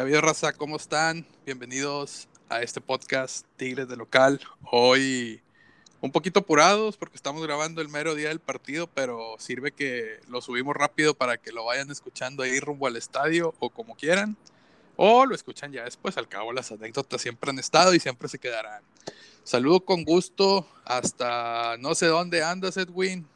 ¿Qué ha habido, raza? ¿Cómo están? Bienvenidos a este podcast Tigres de Local. Hoy un poquito apurados porque estamos grabando el mero día del partido, pero sirve que lo subimos rápido para que lo vayan escuchando ahí rumbo al estadio o como quieran. O lo escuchan ya después, al cabo las anécdotas siempre han estado y siempre se quedarán. Saludo con gusto hasta no sé dónde andas, Edwin.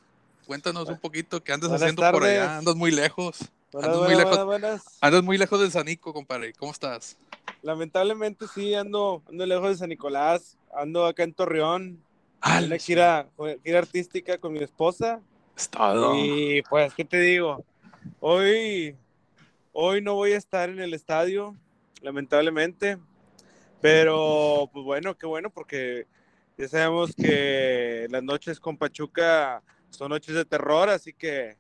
Cuéntanos un poquito qué andas haciendo por allá. Andas muy lejos. Andas, muy lejos andas muy lejos de Sanico, compadre. ¿Cómo estás? Lamentablemente sí, ando, ando lejos de San Nicolás. Ando acá en Torreón. Ah, una gira, gira artística con mi esposa. Estado. Y pues, ¿qué te digo? Hoy, hoy no voy a estar en el estadio, lamentablemente. Pero, pues bueno, qué bueno, porque ya sabemos que las noches con Pachuca son noches de terror, así que,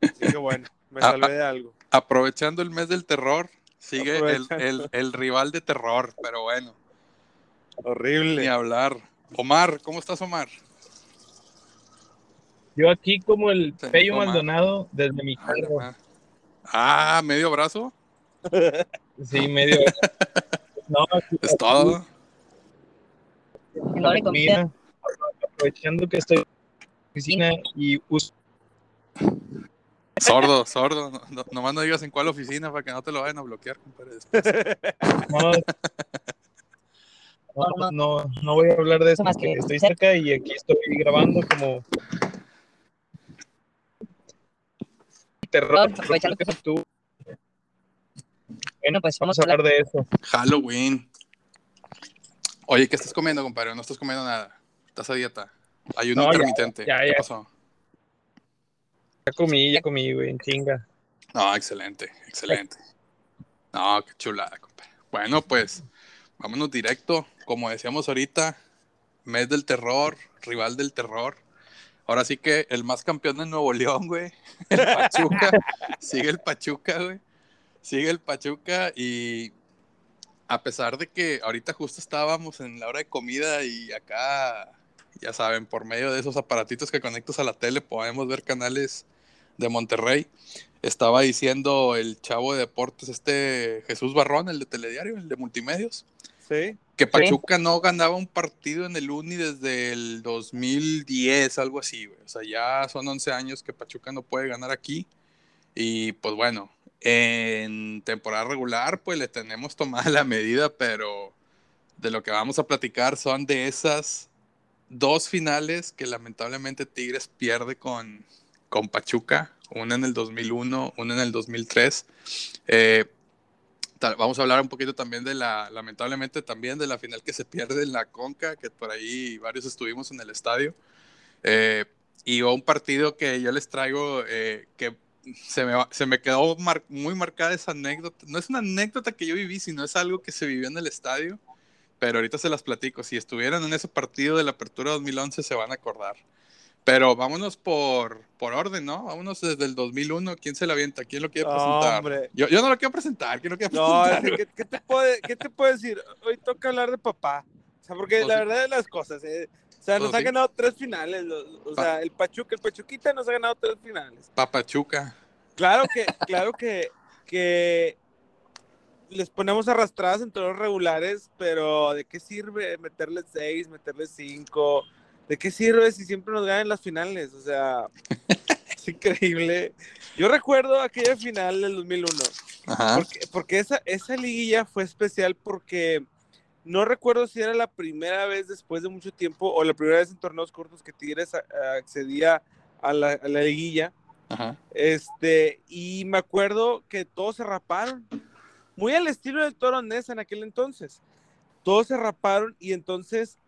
así que bueno, me salvé de algo. Aprovechando el mes del terror, sigue el, el, rival de terror, pero bueno. Horrible. Ni hablar. Omar, ¿cómo estás, Omar? Yo aquí como el Pello Maldonado desde mi carro. Ah, ¿medio brazo? sí, medio No, es todo. Mira, aprovechando que estoy en la oficina y uso. Sordo, sordo. No, nomás no digas en cuál oficina para que no te lo vayan a bloquear, compadre. No, no, no, voy a hablar de eso porque estoy cerca y aquí estoy grabando como terror. tú. Bueno, pues vamos a hablar de eso. Halloween. Oye, ¿qué estás comiendo, compadre? No estás comiendo nada. Estás a dieta. Hay no, intermitente. Ya, ¿Qué pasó? Ya comí, ya comí, güey, en chinga. No, excelente, excelente. No, qué chulada, compadre. Bueno, pues vámonos directo. Como decíamos ahorita, mes del terror, rival del terror. Ahora sí que el más campeón de Nuevo León, güey. El Pachuca. Sigue el Pachuca, güey sigue el Pachuca y a pesar de que ahorita justo estábamos en la hora de comida y acá, ya saben, por medio de esos aparatitos que conectas a la tele podemos ver canales de Monterrey. Estaba diciendo el chavo de deportes, este Jesús Barrón, el de Telediario, el de Multimedios. Sí. Que Pachuca no ganaba un partido en el Uni desde el 2010, algo así, O sea, ya son 11 años que Pachuca no puede ganar aquí. Y pues bueno, en temporada regular, pues le tenemos tomada la medida, pero de lo que vamos a platicar son de esas dos finales que lamentablemente Tigres pierde con, con Pachuca, una en el 2001, una en el 2003. Eh, vamos a hablar un poquito también de la, lamentablemente también de la final que se pierde en la Conca, que por ahí varios estuvimos en el estadio. Eh, y un partido que yo les traigo eh, que se me, se me quedó muy marcada esa anécdota. No es una anécdota que yo viví, sino es algo que se vivió en el estadio. Pero ahorita se las platico. Si estuvieran en ese partido de la Apertura 2011, se van a acordar. Pero vámonos por, por orden, ¿no? Vámonos desde el 2001. ¿Quién se la avienta? ¿Quién lo quiere presentar? Yo, yo, no lo quiero presentar. ¿Quién lo quiere presentar? No, ¿qué, ¿qué, te puede, ¿qué te puedo decir? Hoy toca hablar de papá. O sea, porque pues la verdad de las cosas, eh, o sea, nos ha ganado tres finales. O sea, el Pachuca, el Pachuquita nos ha ganado tres finales. Papachuca. Claro que, claro que, que les ponemos arrastradas en todos los regulares, pero ¿de qué sirve meterles seis, meterles cinco? ¿De qué sirve si siempre nos ganan las finales? O sea, es increíble. Yo recuerdo aquella final del 2001, porque, porque esa, esa liguilla fue especial porque no recuerdo si era la primera vez después de mucho tiempo o la primera vez en torneos cortos que Tigres accedía a la, liguilla. Este, y me acuerdo que todos se raparon, muy al estilo del Toro Nesa en aquel entonces. Todos se raparon y entonces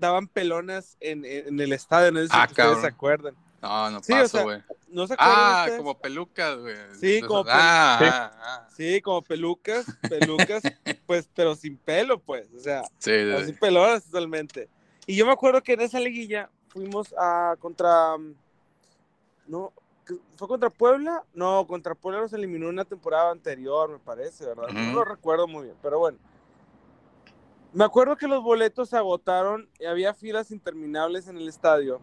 daban pelonas en, el estadio, no sé si ah, ustedes se acuerdan. No, no pasa, güey. ¿No se Ah, como pelucas, güey. Sí, como, ah, ah, sí, como pelucas, pelucas, pues, pero sin pelo, pues. O sea, sí, así pelonas totalmente. Y yo me acuerdo que en esa liguilla fuimos a contra. No, ¿fue contra Puebla? No, contra Puebla nos eliminó una temporada anterior, me parece, ¿verdad? No lo recuerdo muy bien, pero bueno. Me acuerdo que los boletos se agotaron y había filas interminables en el estadio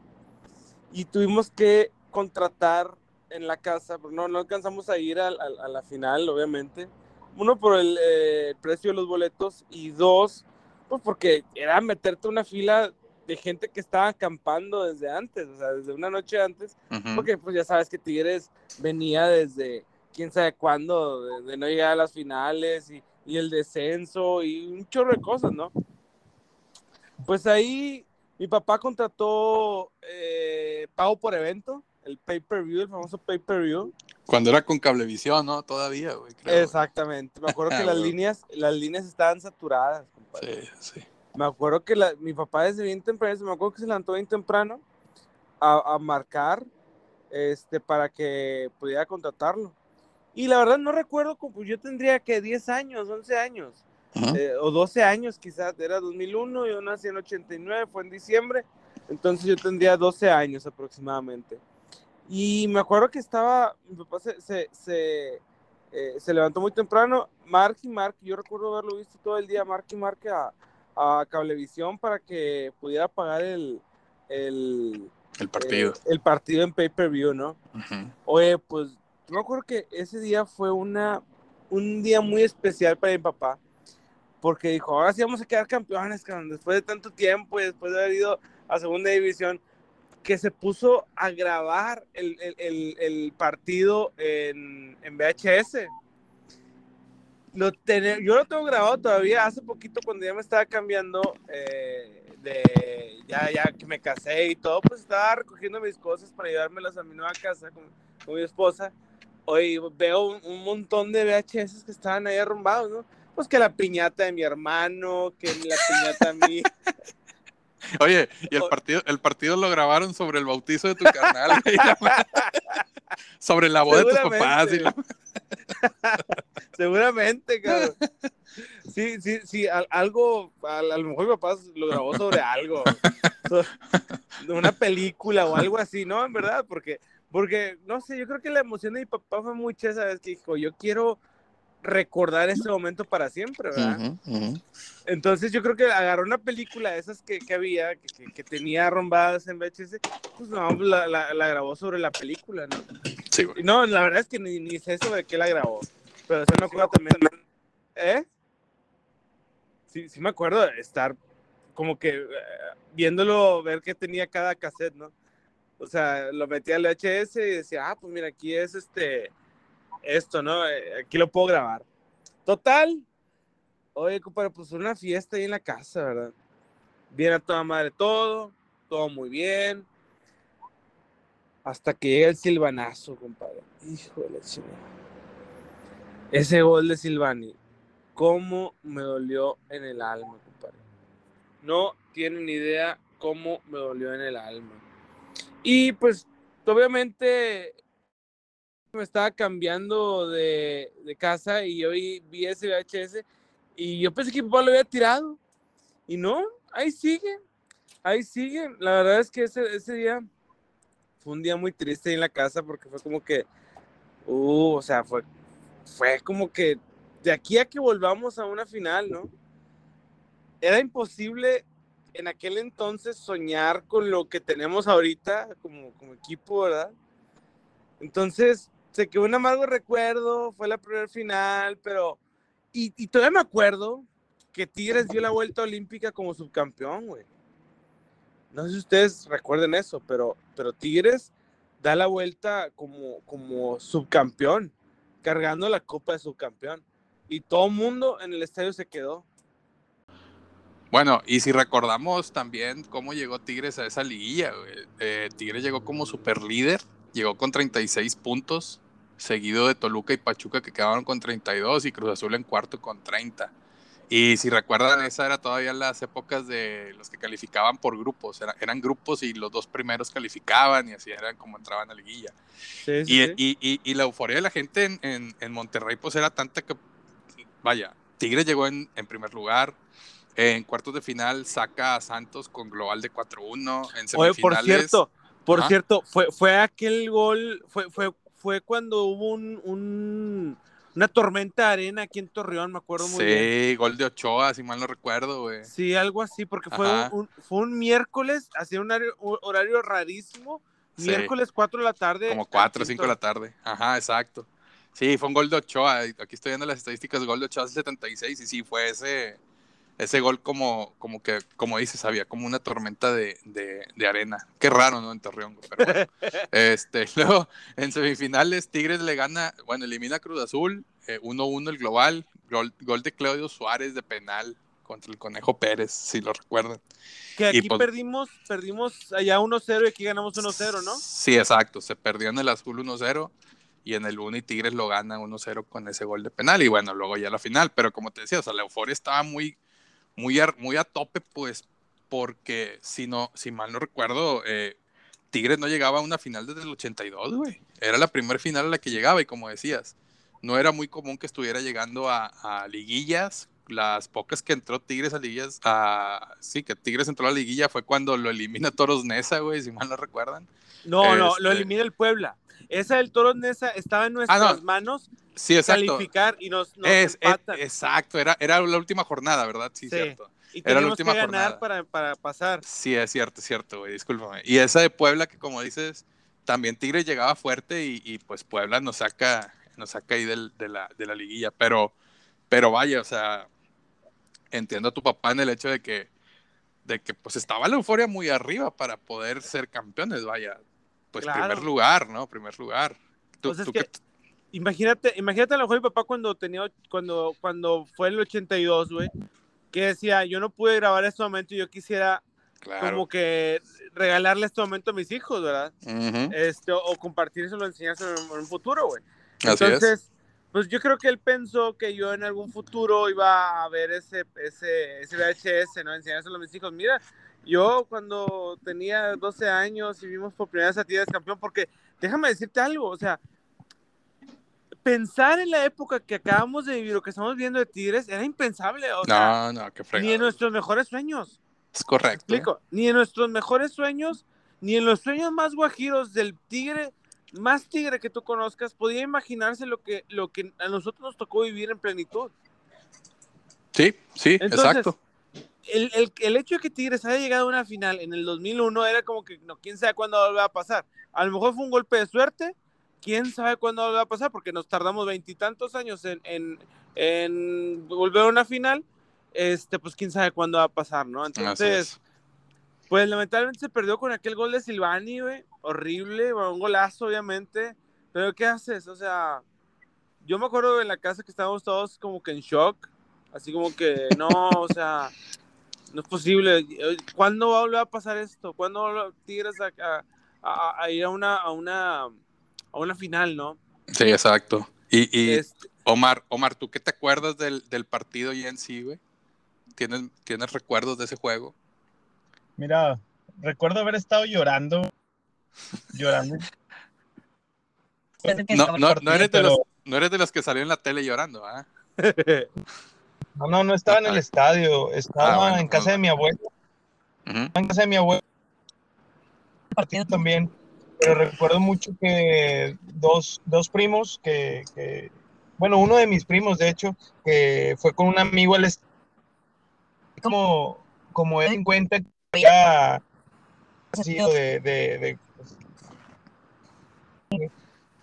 y tuvimos que contratar en la casa, porque no, no alcanzamos a ir a, la final, obviamente. uno por el, eh, precio de los boletos y dos, pues porque era meterte una fila de gente que estaba acampando desde antes, o sea, desde una noche antes, porque pues ya sabes que Tigres venía desde quién sabe cuándo, de, no llegar a las finales y, y, el descenso y un chorro de cosas, ¿no? Pues ahí mi papá contrató eh, pago por evento, el pay-per-view, el famoso pay-per-view. Cuando era con cablevisión, ¿no? Todavía, güey. Exactamente. Me acuerdo que las líneas, las líneas estaban saturadas, compadre. Sí, sí. Me acuerdo que la, mi papá desde bien temprano, me acuerdo que se levantó bien temprano a, a, marcar este, para que pudiera contratarlo. Y la verdad no recuerdo, como yo tendría que 10 años, 11 años, eh, o 12 años quizás, era 2001, yo nací en 89, fue en diciembre, entonces yo tendría 12 años aproximadamente. Y me acuerdo que estaba, mi papá se, se, se, eh, se levantó muy temprano, Mark y Mark, yo recuerdo haberlo visto todo el día, Mark y Mark a, a Cablevisión para que pudiera pagar el, el, el partido. El partido en pay-per-view, ¿no? Oye, pues yo me acuerdo que ese día fue una, un día muy especial para mi papá, porque dijo, ahora sí vamos a quedar campeones, después de tanto tiempo y después de haber ido a segunda división, que se puso a grabar el, el, partido en, en VHS yo lo tengo grabado todavía hace poquito cuando ya me estaba cambiando eh, de ya ya que me casé y todo pues estaba recogiendo mis cosas para llevármelas a mi nueva casa con, mi esposa hoy veo un, montón de VHS que estaban ahí arrumbados no pues que la piñata de mi hermano que la piñata mía Oye, y el partido, el partido lo grabaron sobre el bautizo de tu carnal, sobre la boda de tus papás. Seguramente, cabrón. Sí, sí, sí, algo, a, lo mejor mi papá lo grabó sobre algo, una película o algo así, ¿no? En verdad, porque, porque, no sé, yo creo que la emoción de mi papá fue mucha esa vez que dijo, yo quiero recordar ese momento para siempre, ¿verdad? Entonces yo creo que agarró una película de esas que, que había, que, que, tenía rombadas en VHS, pues no, la, la, la, grabó sobre la película, ¿no? Sí, güey. No, la verdad es que ni, ni sé sobre qué la grabó, pero se me acuerdo también, ¿eh? Sí, sí me acuerdo de estar como que eh, viéndolo, ver qué tenía cada cassette, ¿no? O sea, lo metía al VHS y decía, ah, pues mira, aquí es este esto, ¿no? Eh, aquí lo puedo grabar. Total. Oye, compadre, pues una fiesta ahí en la casa, ¿verdad? Viene a toda madre todo, todo muy bien. Hasta que llega el silvanazo, compadre. Hijo de Ese gol de Silvani, cómo me dolió en el alma, compadre. No tienen idea cómo me dolió en el alma. Y pues, obviamente, me estaba cambiando de, casa y yo vi, ese VHS y yo pensé que mi papá lo había tirado. Y no, ahí sigue, ahí sigue. La verdad es que ese, ese día fue un día muy triste en la casa porque fue como que, uh, o sea, fue, fue como que de aquí a que volvamos a una final, ¿no? Era imposible en aquel entonces soñar con lo que tenemos ahorita como, como equipo, ¿verdad? Entonces, se quedó un amargo recuerdo, fue la primera final, pero. Y, todavía me acuerdo que Tigres dio la vuelta olímpica como subcampeón, güey. No sé si ustedes recuerden eso, pero, pero Tigres da la vuelta como, como subcampeón, cargando la copa de subcampeón. Y todo el mundo en el estadio se quedó. Bueno, y si recordamos también cómo llegó Tigres a esa liguilla, eh, Tigres llegó como super líder, llegó con 36 puntos, seguido de Toluca y Pachuca que quedaron con 32 y Cruz Azul en cuarto con 30. Y si recuerdan, esa era todavía las épocas de los que calificaban por grupos, eran grupos y los dos primeros calificaban y así eran como entraban a la liguilla. y, la euforia de la gente en, en, Monterrey pues era tanta que, vaya, Tigre llegó en, en primer lugar, en cuartos de final saca a Santos con global de 4-1, en semifinales... Oye, por cierto, por cierto, fue, fue aquel gol, fue, fue fue cuando hubo un, una tormenta de arena aquí en Torreón, me acuerdo muy bien. Sí, gol de Ochoa, si mal no recuerdo, güey. Sí, algo así, porque fue un, fue un miércoles, hacía un horario, rarísimo, miércoles 4 de la tarde. Como 4 o 5 de la tarde, ajá, exacto. Sí, fue un gol de Ochoa. Aquí estoy viendo las estadísticas. Gol de Ochoa hace 76 y sí, fue ese, ese gol como, como que, como dices, había como una tormenta de, de, de arena. Qué raro, ¿no? En Torreón, pero bueno. este, luego, en semifinales, Tigres le gana, bueno, elimina a Cruz Azul, eh, 1-1 el global, gol, gol de Claudio Suárez de penal contra el Conejo Pérez, si lo recuerdan. Que Y aquí pues- perdimos, perdimos allá 1-0 y aquí ganamos 1-0, ¿no? Sí, exacto. Se perdió en el azul 1-0 y en el 1 y Tigres lo gana 1-0 con ese gol de penal. Y bueno, luego ya la final. Pero como te decía, o sea, la euforia estaba muy, muy, a, muy a tope, pues, porque si no, si mal no recuerdo, eh, Tigres no llegaba a una final desde el 82, güey. Era la primera final a la que llegaba y como decías, no era muy común que estuviera llegando a, a liguillas. Las pocas que entró Tigres a liguillas, a, sí, que Tigres entró a la liguilla fue cuando lo elimina Toros Nesa, güey, si mal no recuerdan. No, no, lo Este- elimina el Puebla. Esa del Toro Nesa estaba en nuestras Ah, no. manos Sí, exacto. calificar y nos, nos Es, exacto, era, era la última jornada, ¿verdad? Sí, Sí. cierto. y era la última que ganar jornada. para, para pasar. Sí, es cierto, es cierto, güey, discúlpame. Y esa de Puebla, que como dices, también Tigres llegaba fuerte y, y, pues Puebla nos saca, nos saca ahí del- de, la, de la liguilla. Pero, pero vaya, o sea, entiendo a tu papá en el hecho de que, de que pues estaba la euforia muy arriba para poder ser campeones, vaya. Pues Claro. primer lugar, ¿no? Primer lugar. Tú- Pues es tú que- qué- Imagínate, imagínate a lo mejor mi papá cuando tenía, cuando, cuando fue el 82, güey, que decía, yo no pude grabar este momento y yo quisiera claro. como que regalarle este momento a mis hijos, ¿verdad? Ujú, Este, o compartírselo, enseñárselo en, en un futuro, güey. Así es. Entonces, pues yo creo que él pensó que yo en algún futuro iba a ver ese, ese, ese VHS, ¿no? Enseñárselo a mis hijos. Mira, yo cuando tenía 12 años y vimos por primera vez a Tigres campeón, porque déjame decirte algo, o sea, pensar en la época que acabamos de vivir o que estamos viendo de Tigres era impensable, o sea, no, no, qué ni en fregado. nuestros mejores sueños. Es correcto. explico, ni en nuestros mejores sueños, ni en los sueños más guajiros del tigre, más tigre que tú conozcas, podía imaginarse lo que, lo que a nosotros nos tocó vivir en plenitud. Sí, sí, Entonces, exacto. El, el- el hecho de que Tigres haya llegado a una final en el 2001 era como que, no, quién sabe cuándo va a pasar. A lo mejor fue un golpe de suerte, quién sabe cuándo va a pasar, porque nos tardamos veintitantos años en, en, en volver a una final, este, pues quién sabe cuándo va a pasar, ¿no? Entonces, es. Pues lamentablemente se perdió con aquel gol de Silvani, güey. Horrible, bueno, un golazo, obviamente. Pero ¿qué haces? O sea, yo me acuerdo en la casa que estábamos todos como que en shock. Así como que, no, o sea, no es posible. ¿Cuándo va a volver a pasar esto? ¿Cuándo va a volver Tigres a, a- a- a ir a una, a, una, a una final, no? Sí, exacto. Y, y Este, Omar, Omar, ¿tú qué te acuerdas del, del partido y en sí, güey? ¿Tienes, ¿Tienes recuerdos de ese juego? Mira, recuerdo haber estado llorando, llorando. No, no, no, eres de los, no eres de los que salió en la tele llorando, ¿ah? No, no, no estaba en el estadio, estaba Ah, bueno, en casa de mi abuelo, Ujú. en casa de mi abuelo. Partido también, pero recuerdo mucho que dos, dos primos que, que- bueno, uno de mis primos, de hecho, que fue con un amigo al est- como, como él en cuenta que había sido de, de, de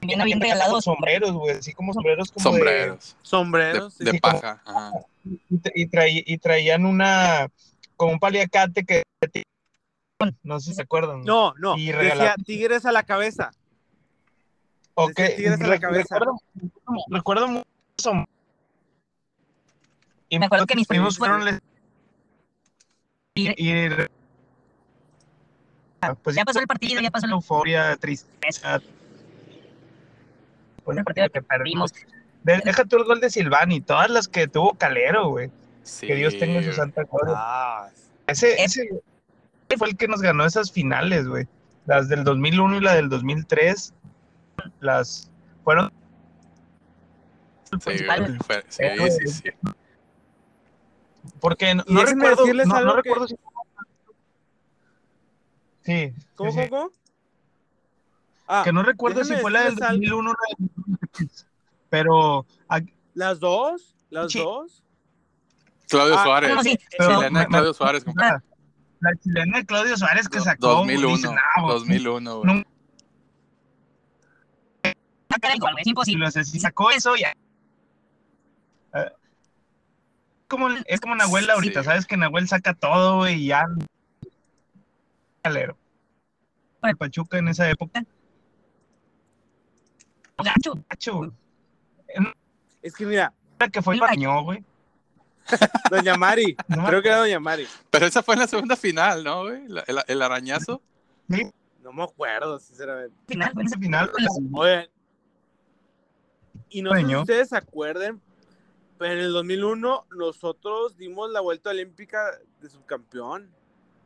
Bien, habían regalado sombreros, güey, así como sombreros como de- Sombreros. De, Sombreros. sí, de sí, como- paja. Ajá. Y, tra- y traí- y traían una, como un paliacate que, no sé si se acuerdan. No, no. Y Decía Tigres a la cabeza. Ok, decía Tigres a la cabeza. Recuerdo, recuerdo mucho eso. Y Me acuerdo que mis primos fueron les- Y- y, re- pues ya pasó el partido, ya pasó el euforia, tristeza. Pues, el partido que perdimos. Deja tú el gol de Silvani, todas las que tuvo Calero, güey. Sí, Que Dios tenga su santa gloria. Ah, Ese, ese fue el que nos ganó esas finales, güey. Las del 2001 y la del 2003. Las fueron. Sí, fue- sí, Eh, sí, sí. Porque no, recuerdo. No, no que- recuerdo si. Sí, ¿Cómo, sí, sí. cómo, cómo? Ah, Que no recuerdo si fue la del decirles algo. 2001 o la del 2003. Pero. ¿Las dos? ¿Las Sí. dos? Claudio Ah, Suárez. Chilena de Claudio Suárez. la, la chilena de Claudio Suárez que sacó. 2001. dice, "Nah, güey, 2001, güey. gol, güey, es Y imposible. si sacó eso ya. Eh, como, es como Nahuel ahorita, Sí. ¿sabes? Que Nahuel saca todo, güey, y ya. Calero. El Pachuca en esa época. Gacho. Gacho. Es que mira, Era que fue Pañó, güey. Doña Mari, No creo que era Doña Mari. Pero esa fue en la segunda final, ¿no, güey? La- El, el arañazo. No me acuerdo, sinceramente. Final. Ese final. Oye, y no sé si ustedes se acuerden, pero en el 2001 nosotros dimos la vuelta olímpica de subcampeón.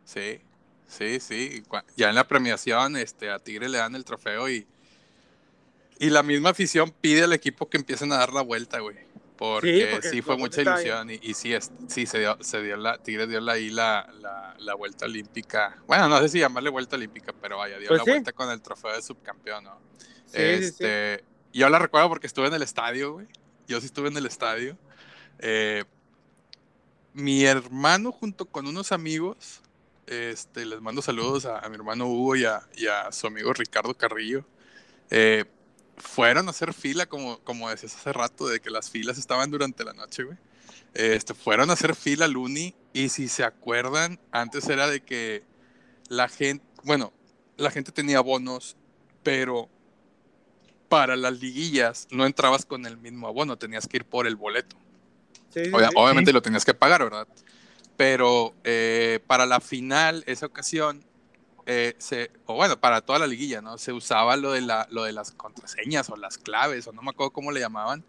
Sí, sí, sí. Ya en la premiación, este, a Tigre le dan el trofeo y, y la misma afición pide al equipo que empiecen a dar la vuelta, güey. Porque sí, porque fue mucha ilusión y, y sí, es- sí se dio, se dio la, Tigre dio la, ahí la, la, la vuelta olímpica. Bueno, no sé si llamarle vuelta olímpica, pero vaya, dio Pues la sí. vuelta con el trofeo de subcampeón, ¿no? Sí. este, Yo la recuerdo porque estuve en el estadio, güey. Yo sí estuve en el estadio. Eh, mi hermano junto con unos amigos, este, les mando saludos a, a mi hermano Hugo y a, y a su amigo Ricardo Carrillo. eh, fueron a hacer fila, como, como decías hace rato, de que las filas estaban durante la noche, güey. Este, fueron a hacer fila al Uni y si se acuerdan, antes era de que la gente, bueno, la gente tenía bonos, pero para las liguillas no entrabas con el mismo abono, tenías que ir por el boleto. Sí, sí, Obvia- sí. obviamente lo tenías que pagar, ¿verdad? Pero eh, para la final, esa ocasión, eh, se, o bueno, para toda la liguilla, ¿no? Se usaba lo de, la, lo de las contraseñas o las claves, o no me acuerdo cómo le llamaban,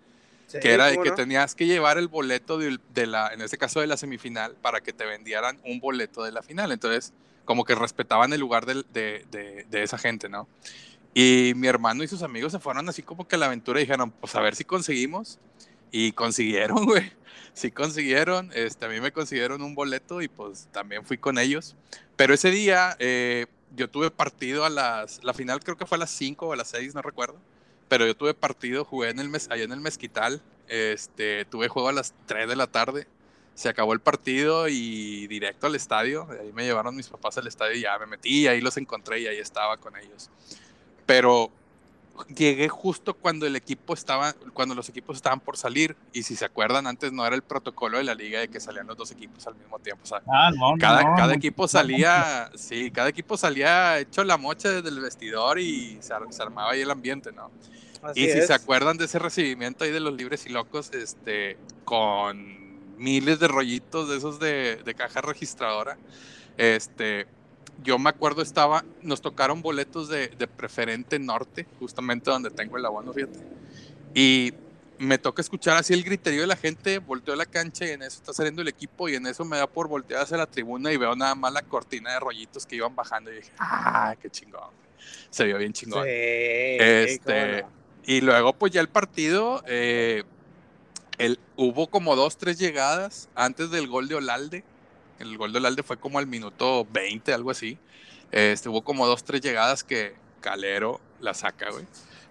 Sí, que era de ¿cómo que no? tenías que llevar el boleto de, de la, en este caso de la semifinal, para que te vendieran un boleto de la final. Entonces, como que respetaban el lugar de, de- de esa gente, ¿no? Y mi hermano y sus amigos se fueron así como que a la aventura y dijeron, pues a ver si conseguimos. Y consiguieron, güey. Sí consiguieron. Este, a mí me consiguieron un boleto y pues también fui con ellos. Pero ese día eh, yo tuve partido a las, la final creo que fue a las 5 o a las 6, no recuerdo. Pero yo tuve partido, jugué en el mes, allá en el Mezquital. Este, tuve juego a las 3 de la tarde. Se acabó el partido y directo al estadio. Ahí me llevaron mis papás al estadio y ya me metí ahí los encontré y ahí estaba con ellos. Pero llegué justo cuando el equipo estaba, cuando los equipos estaban por salir. Y si se acuerdan, antes no era el protocolo de la liga de que salían los dos equipos al mismo tiempo. O sea, Ah, no, cada, no, cada no. equipo salía, sí, cada equipo salía hecho la mocha desde el vestidor y se, ar- se armaba ahí el ambiente, ¿no? Así y si es. se acuerdan de ese recibimiento ahí de los libres y locos, este, con miles de rollitos de esos de, de caja registradora, este, yo me acuerdo estaba, nos tocaron boletos de, de preferente norte, justamente donde tengo el abono, fíjate, y me toca escuchar así el griterío de la gente, volteo la cancha y en eso está saliendo el equipo y en eso me da por voltear hacia la tribuna y veo nada más la cortina de rollitos que iban bajando y dije, ah, qué chingón, se vio bien chingón. Sí, Este, no. y luego, pues ya el partido, eh, el, hubo como dos, tres llegadas antes del gol de Olalde. El gol de Olalde fue como al minuto 20, algo así. Este, hubo como dos, tres llegadas que Calero la saca, güey.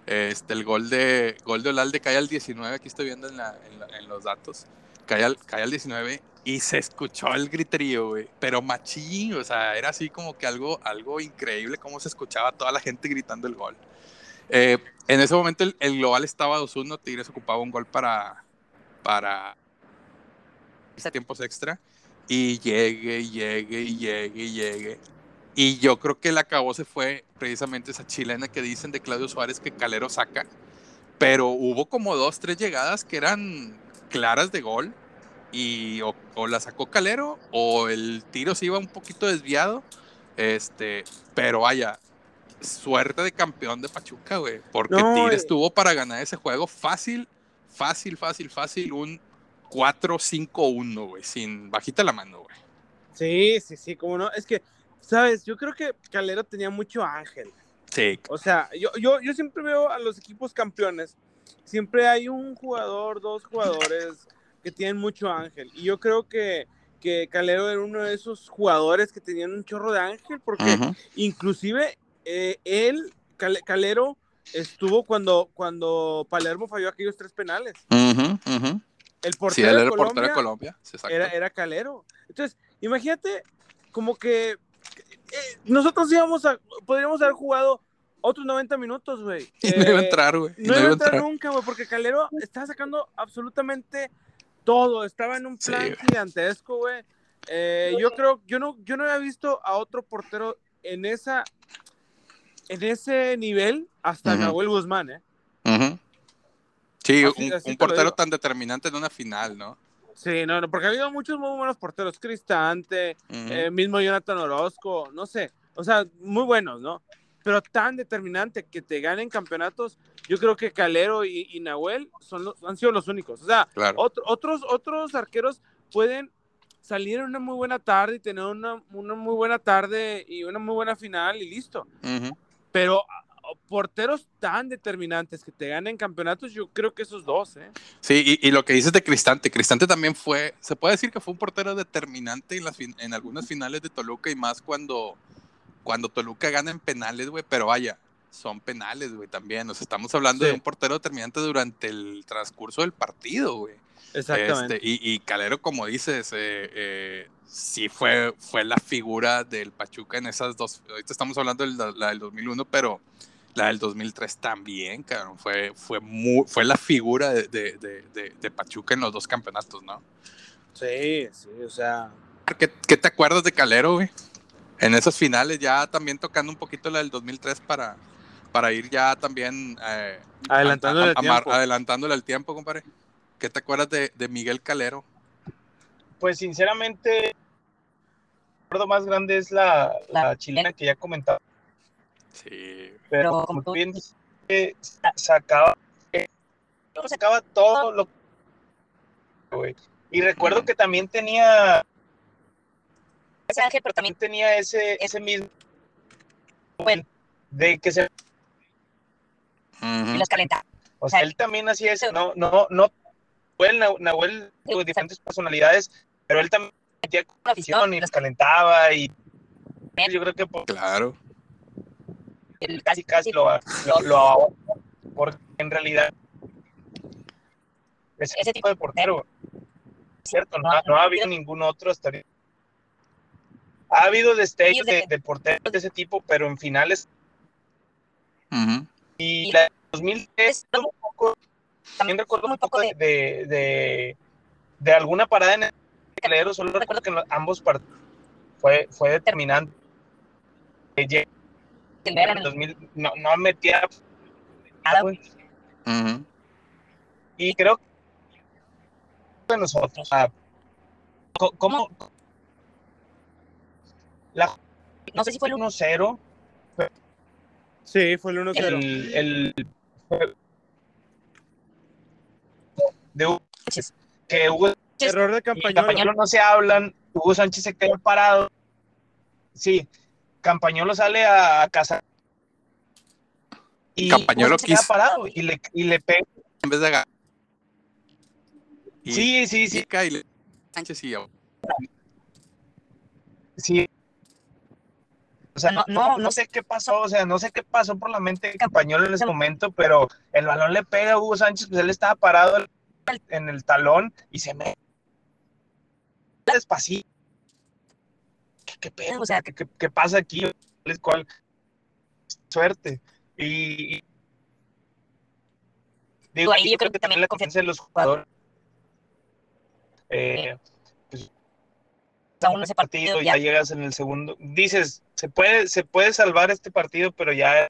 Este, el gol de, gol de Olalde cae al 19, aquí estoy viendo en, la- en la- en los datos. Cae al, cae al 19 y se escuchó el griterío, güey. Pero machín, o sea, era así como que algo, algo increíble cómo se escuchaba toda la gente gritando el gol. Eh, en ese momento el, el global estaba 2-1, Tigres ocupaba un gol para, para tiempos extra y llegue, y llegue, y llegue, y llegue. Y yo creo que el acabó se fue precisamente esa chilena que dicen de Claudio Suárez que Calero saca, pero hubo como dos, tres llegadas que eran claras de gol y o, o la sacó Calero o el tiro se iba un poquito desviado, este, pero vaya, suerte de campeón de Pachuca, güey, porque No, Tigres eh. tuvo para ganar ese juego fácil, fácil, fácil, fácil, un 4-5-1, güey, sin bajita la mano, güey. Sí, sí, sí, cómo no. Es que, ¿sabes? Yo creo que Calero tenía mucho ángel. Sí, O sea, yo, yo, yo siempre veo a los equipos campeones, siempre hay un jugador, dos jugadores que tienen mucho ángel. Y yo creo que, que Calero era uno de esos jugadores que tenían un chorro de ángel, porque inclusive eh, él, Cal- Calero, estuvo cuando, cuando Palermo falló aquellos tres penales. Ujú, ujú. El Sí, portero, él de era el Colombia, portero de Colombia. sí, era, era Calero. Entonces, imagínate como que eh, nosotros íbamos a, podríamos haber jugado otros 90 minutos, güey. Y no iba a Eh, entrar, güey. no iba a entrar nunca, güey, porque Calero estaba sacando absolutamente todo. Estaba en un Sí, plan güey. gigantesco, güey. Eh, yo creo, yo no, yo no había visto a otro portero en esa, en ese nivel hasta Ujú. Nahuel Guzmán, ¿eh? Sí, Así- un, así un portero tan determinante en una final, ¿no? Sí, no, no, porque ha habido muchos muy buenos porteros, Cristante, Ujú. eh, mismo Jonathan Orozco, no sé, o sea, muy buenos, ¿no? Pero tan determinante que te ganen campeonatos, yo creo que Calero y, y Nahuel son los- han sido los únicos. O sea, Claro. ot- otros, otros arqueros pueden salir en una muy buena tarde y tener una, una muy buena tarde y una muy buena final y listo. Ujú. Pero a- porteros tan determinantes que te ganen campeonatos, yo creo que esos dos, ¿eh? Sí, y, y lo que dices de Cristante, Cristante también fue, se puede decir que fue un portero determinante en, las fin- en algunas finales de Toluca y más cuando, cuando Toluca gana en penales, güey, pero vaya, son penales, güey, también. Nos estamos hablando Sí. de un portero determinante durante el transcurso del partido, güey. Exactamente. Este, y, y Calero, como dices, eh, eh, sí fue, fue la figura del Pachuca en esas dos. Ahorita estamos hablando de la, del 2001, pero la del 2003 también, cabrón. Fue, fue, muy, fue la figura de, de, de, de- de Pachuca en los dos campeonatos, ¿no? Sí, sí, o sea. ¿Qué, qué te acuerdas de Calero, güey? En esas finales, ya también tocando un poquito la del 2003 para, para ir ya también. eh, Adelantándole a- tiempo. adelantándole el tiempo, compadre. ¿Qué te acuerdas de, de Miguel Calero? Pues sinceramente, el recuerdo más grande es la, la chilena que ya comentaba. Sí. Pero como tú bien dices, eh, sacaba, eh, sacaba todo lo güey. Y recuerdo que también tenía, Ángel, pero también tenía ese, ese mismo Bueno. de que se, Ujú. y los calentaba. o sea, él también hacía eso, no, no, no, Nahuel, Nahuel, Nahuel, digo, diferentes personalidades, pero él también metía con Una afición y los los calentaba y yo creo que por- Claro. Casi casi lo, lo, lo ahorra, porque en realidad ese, Ese tipo de portero, cierto, no, ha- no ha habido ningún otro hasta. Ha habido destellos de, de porteros de ese tipo, pero en finales y la de 2003 un poco, también recuerdo un poco de, de, de, de alguna parada en el calero, solo recuerdo que en los- ambos partidos fue, fue determinante. En el en el 2000 no, no metía nada, güey. Ujú. Y creo que nosotros, ah, ¿cómo? La No sé si fue el 1-0, Sí, fue el 1-0. el, el de Hugo Sánchez. que Hugo Error de Campañolo. Campañolo no se hablan, Hugo Sánchez se queda parado. Sí, Campañolo sale a, a cazar. Y Campañolo queda quiso- parado y le, y le pega. En vez de agarrar. Sí, sí, sí, pica y le- Sánchez y sí. O sea, no, no, no sé qué pasó, o sea, no sé qué pasó por la mente de Campañolo en ese momento, pero el balón le pega a Hugo Sánchez, pues él estaba parado en el talón y se me despacito. ¿Qué, pedo? O sea, ¿qué, qué, qué pasa aquí? ¿Cuál suerte? Y, y- digo, ahí yo creo que también la confianza de los jugadores. Eh, aún ese partido, ya ya llegas en el segundo. Dices, se puede, se puede salvar este partido, pero ya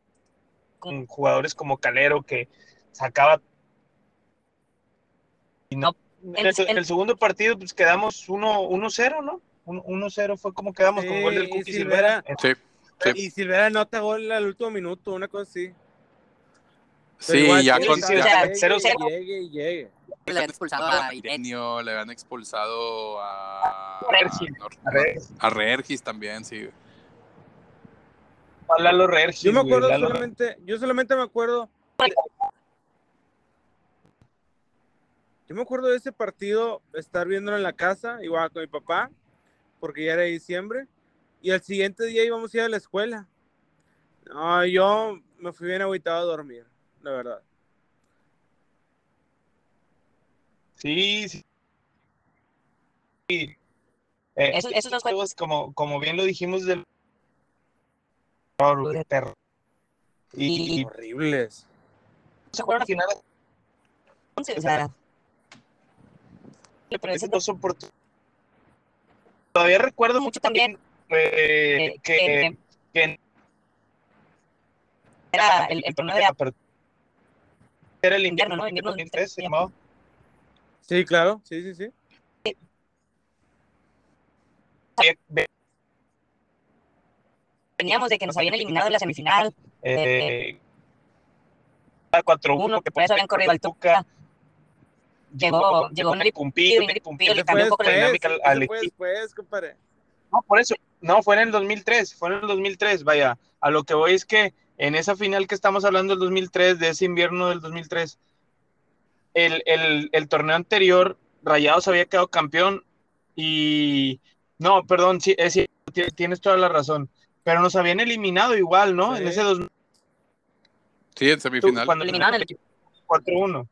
con jugadores como Calero que sacaba. Y no. En el, El- en el segundo partido, pues quedamos 1-0, ¿no? 1-0 fue como quedamos con Sí, gol del y Cookie Silvera. Silvera. Sí, Y Silvera anota gol al último minuto, una cosa así. Sí, igual, ya sí, con. sí, sí, ya- o sea, llegue, cero, cero. Llegue y llegue. le habían expulsado a Iret. Irenio, le habían expulsado a. A Nor- A también, sí. a Lalo Regis, Yo me güey, acuerdo Lalo solamente, yo solamente me acuerdo. Yo me acuerdo de ese partido, estar viéndolo en la casa, igual con mi papá, porque ya era diciembre, y al siguiente día íbamos a ir a la escuela. No, yo me fui bien agüitado a dormir, la verdad. Sí, sí. Sí. Eh, Esos- esos dos juegos, como, como bien lo dijimos, del terror, terror. Y, y Horribles. se jugaron a final o sea, pero ese dos oportunidades. Todavía recuerdo mucho también eh, que, que era el, el torneo de la era el invierno, ¿no? ¿no? Invierno 2003 se llamaba. Sí, claro, sí, sí, sí. veníamos de que nos habían eliminado en la semifinal, Eh, 4-1, uno que que por eso habían corrido al Tuca. Llegó, llegó Neri Pumpido, y Neri Pumpido le cambió un poco la después, dinámica al equipo. después, compadre. No, por eso. No, fue en el 2003. Fue en el 2003. Vaya, a lo que voy es que en esa final que estamos hablando del 2003, de ese invierno del 2003, el, el, el torneo anterior, Rayados había quedado campeón y. No, perdón, sí, es tienes toda la razón. Pero nos habían eliminado igual, ¿no? Sí. En ese 2000, Sí, en semifinal. cuando Eliminaron al equipo. 4-1.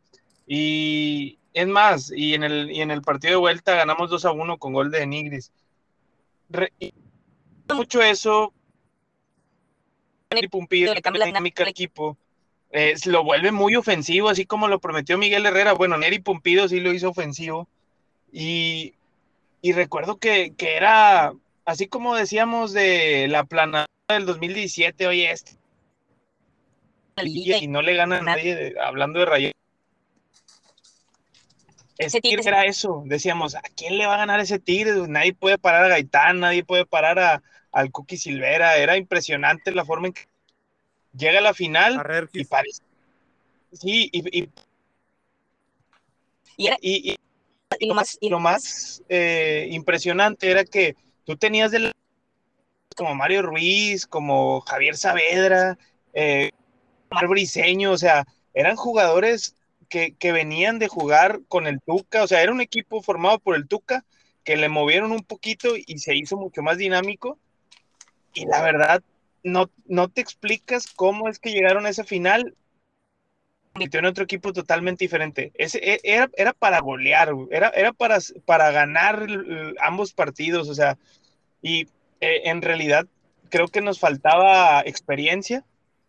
Y es más, y en el, y en el partido de vuelta ganamos 2 a 1 con gol de Nigris. Re- y mucho eso. Y Pumpido, Le cambia la dinámica al equipo. eh, lo vuelve muy ofensivo, así como lo prometió Miguel Herrera. Bueno, Neri Pumpido sí lo hizo ofensivo. Y, y recuerdo que, que era, así como decíamos de la planada del 2017, oye, este y, y no le gana a nadie, hablando de Rayados. Ese Tigre era eso, decíamos, ¿a quién le va a ganar ese Tigre? Nadie puede parar a Gaitán, nadie puede parar a, al Cookie Silvera, era impresionante la forma en que llega a la A final y parece... Sí, y, y, Y era- y- y y lo más, y lo más eh, impresionante era que tú tenías de la- como Mario Ruiz, como Javier Saavedra, eh, Briseño, o sea, eran jugadores que, venían de jugar con el Tuca, o sea, era un equipo formado por el Tuca que le movieron un poquito y se hizo mucho más dinámico. Y la verdad, no, no te explicas cómo es que llegaron a esa final. En otro equipo totalmente diferente. Ese, e- era, era para golear, era, era para, para ganar ambos partidos, o sea, y eh, en realidad creo que nos faltaba experiencia.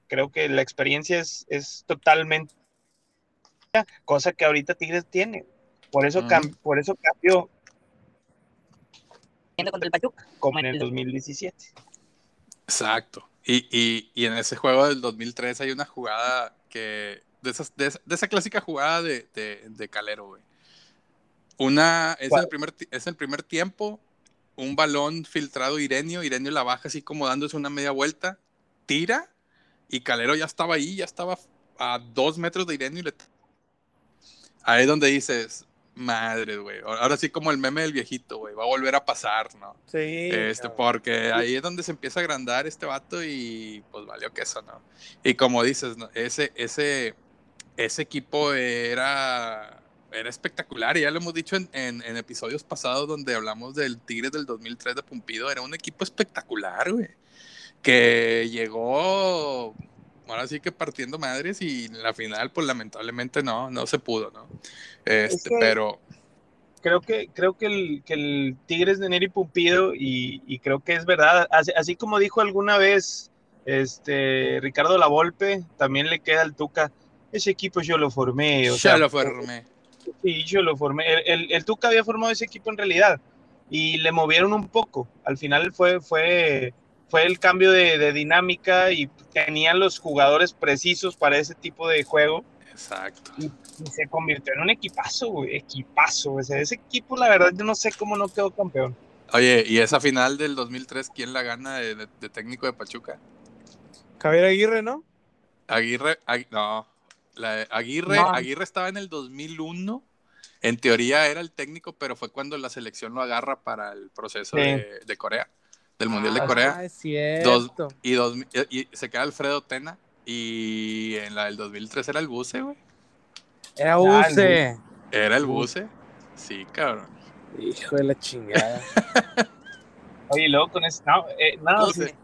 Creo que la experiencia es, es totalmente cosa que ahorita Tigres tiene. Por eso, cam- por eso cambió yendo contra el Pachuca. como en el 2017. Exacto. Y, y, y en ese juego del 2003 hay una jugada que. De, esas, de, esa, de esa clásica jugada de, de, de Calero, güey. Una. Es ¿Cuál? el, primer, es el primer tiempo. Un balón filtrado a Irenio. Irenio la baja así como dándose una media vuelta. Tira. Y Calero ya estaba ahí. Ya estaba a dos metros de Irenio. Y le... Ahí es donde dices. Madre, güey. Ahora sí como el meme del viejito, güey. Va a volver a pasar, ¿no? Sí. Este, porque ahí es donde se empieza a agrandar este vato y pues valió que eso, ¿no? Y como dices, ¿no? ese, ese, ese equipo era, era espectacular y ya lo hemos dicho en, en- en episodios pasados donde hablamos del Tigres del 2003 de Pumpido, era un equipo espectacular, güey, que llegó, ahora sí que partiendo madres y en la final pues lamentablemente no, no se pudo, ¿no? Este, que- pero... creo que creo que el, que el Tigres de Neri Pumpido y, y creo que es verdad así, así como dijo alguna vez este Ricardo Lavolpe también le queda al Tuca ese equipo yo lo formé o ya sea, lo formé. sí yo lo formé el, el- el Tuca había formado ese equipo en realidad y le movieron un poco al final fue fue fue el cambio de, de dinámica y tenían los jugadores precisos para ese tipo de juego Exacto. y se convirtió en un equipazo, güey, equipazo. O sea, ese equipo, la verdad, yo no sé cómo no quedó campeón. Oye, ¿y esa final del 2003 quién la gana de, de- de técnico de Pachuca? Javier Aguirre, ¿no? Aguirre, Agui- no, la Aguirre, No. Aguirre estaba en el 2001. En teoría era el técnico, pero fue cuando la selección lo agarra para el proceso Sí. de, de Corea, del Mundial de Ah, Corea. es cierto. Y, dos, y, y se queda Alfredo Tena. Y en la del 2003 era el Buce, güey. Era el Use. Era el Buce. Sí, cabrón. Hijo de la chingada. Oye, y luego con ese. No, eh, no, Buce.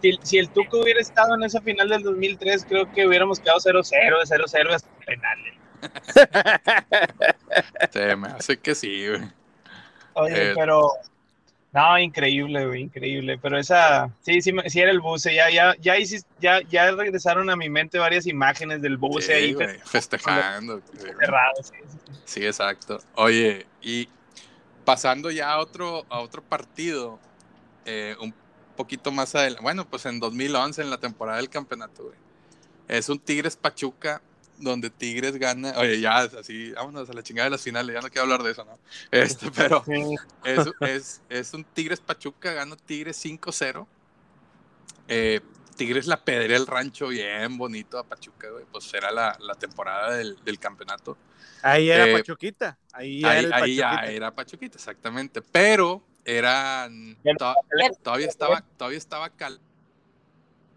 si, si el Tuco hubiera estado en esa final del 2003, creo que hubiéramos quedado 0-0, 0-0 hasta penales. Se me hace que sí, güey. Oye, Eh. pero. No, increíble, güey, increíble. Pero esa, sí, sí, sí era el buce. Ya, ya, ya, hicis- ya, ya regresaron a mi mente varias imágenes del buce Sí, ahí güey, festejando. cerrado. Sí. Sí, exacto. Oye, y pasando ya a otro, a otro partido, eh, un poquito más adelante, bueno, pues en 2011, en la temporada del campeonato, güey. Es un Tigres Pachuca, donde Tigres gana, oye, ya, así, vámonos a la chingada de las finales, ya no quiero hablar de eso, ¿no? Este, pero es, es, es un Tigres Pachuca, gana Tigres 5-0. Eh, Tigres la pedrea el rancho bien bonito a Pachuca, güey. Pues era la, la temporada del, del campeonato. Ahí era Eh, Pachuquita. Ahí, ya Ahí, era el ahí ya Pachuquita. era Pachuquita, exactamente. Pero eran. To- todavía estaba, todavía estaba Cal,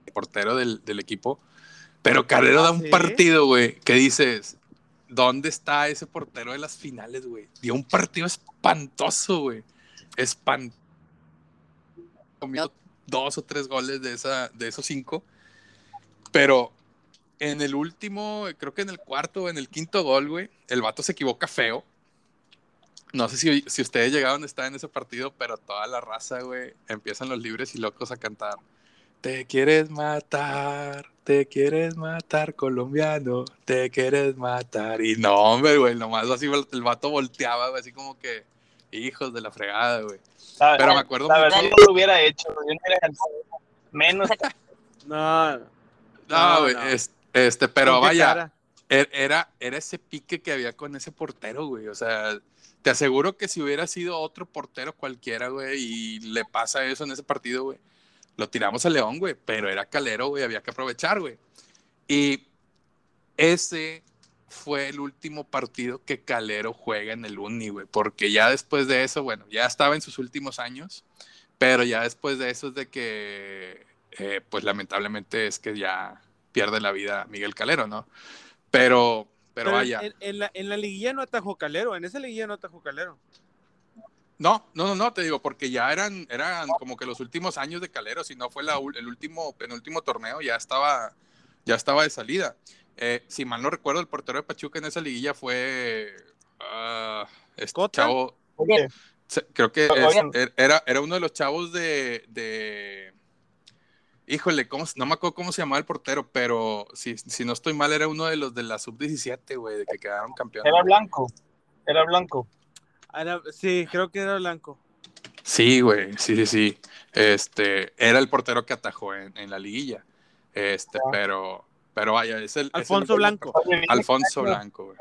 el portero del, del equipo. Pero Calero da un ¿Sí? partido, güey, que dices. ¿Dónde está ese portero de las finales, güey? Dio un partido espantoso, güey. Espantoso. Comió dos o tres goles de, esa, de esos cinco. Pero en el último, creo que en el cuarto o en el quinto gol, güey, el vato se equivoca feo. No sé si, si ustedes llegaron a estar en ese partido, pero toda la raza, güey, empiezan los libres y locos a cantar. Te quieres matar, te quieres matar, colombiano, te quieres matar. Y no, hombre, güey, nomás así el, vato volteaba, güey, así como que, hijos de la fregada, güey. Pero me acuerdo la verdad, yo no lo hubiera hecho. Yo no hubiera. Menos. No, No, güey, no. es- este, pero ¿con qué vaya, cara? Er- Era, era ese pique que había con ese portero, güey. O sea, te aseguro que si hubiera sido otro portero cualquiera, güey, y le pasa eso en ese partido, güey, lo tiramos a León, güey. Pero era Calero, güey, había que aprovechar, güey. Y ese fue el último partido que Calero juega en el Uni, güey. Porque ya después de eso, bueno, ya estaba en sus últimos años, pero ya después de eso es de que, eh, pues lamentablemente es que ya pierde la vida Miguel Calero, ¿no? Pero, pero, Pero vaya. En, en la, en la liguilla no atajó Calero. En esa liguilla no atajó Calero. No, no, no, no, te digo, porque ya eran, eran como que los últimos años de Calero, si no fue la, el último, penúltimo torneo, ya estaba, ya estaba de salida. Eh, si mal no recuerdo, el portero de Pachuca en esa liguilla fue ah, este ¿Cota? chavo, Oye, se- creo que es- er- era, era uno de los chavos de, de híjole, ¿cómo, se- no me acuerdo cómo se llamaba el portero, pero si, si no estoy mal, era uno de los de la sub-17, güey, de que quedaron campeones. era blanco. Era blanco. Era- sí, creo que era blanco. Sí, güey, sí, sí, sí. Este, era el portero que atajó en, en la liguilla. Este, Ah. pero, pero vaya, es el. es el- Alfonso Blanco. Alfonso Blanco, güey.